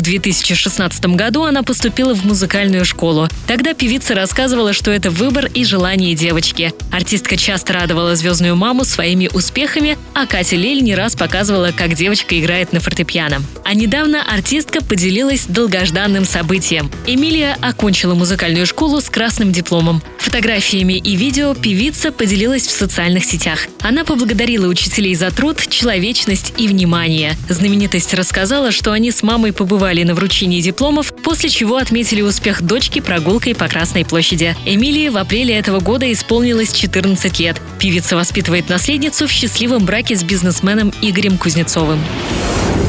В 2016 году она поступила в музыкальную школу. Тогда певица рассказывала, что это выбор и желание девочки. Артистка часто радовала звездную маму своими успехами, а Катя Лель не раз показывала, как девочка играет на фортепиано. А недавно артистка поделилась долгожданным событием. Эмилия окончила музыкальную школу с красным дипломом. Фотографиями и видео певица поделилась в социальных сетях. Она поблагодарила учителей за труд, человечность и внимание. Знаменитость рассказала, что они с мамой побывали на вручении дипломов, после чего отметили успех дочки прогулкой по Красной площади. Эмилии в апреле этого года исполнилось 14 лет. Певица воспитывает наследницу в счастливом браке с бизнесменом Игорем Кузнецовым.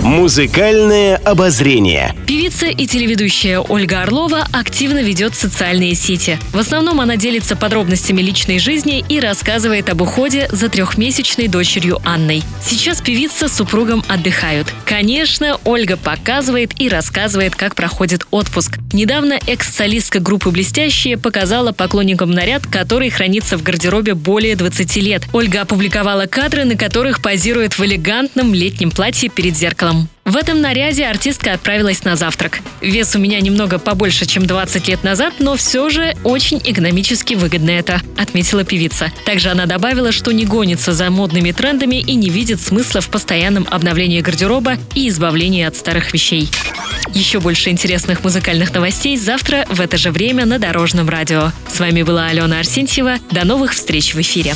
Музыкальное обозрение. Певица и телеведущая Ольга Орлова активно ведет социальные сети. В основном она делится подробностями личной жизни и рассказывает об уходе за трехмесячной дочерью Анной. Сейчас певица с супругом отдыхают. Конечно, Ольга показывает и рассказывает, как проходит отпуск. Недавно экс-солистка группы «Блестящие» показала поклонникам наряд, который хранится в гардеробе более 20 лет. Ольга опубликовала кадры, на которых позирует в элегантном летнем платье перед зеркалом. В этом наряде артистка отправилась на завтрак. Вес у меня немного побольше, чем 20 лет назад, но все же очень экономически выгодно это, отметила певица. Также она добавила, что не гонится за модными трендами и не видит смысла в постоянном обновлении гардероба и избавлении от старых вещей. Еще больше интересных музыкальных новостей завтра в это же время на Дорожном радио. С вами была Алена Арсентьева. До новых встреч в эфире.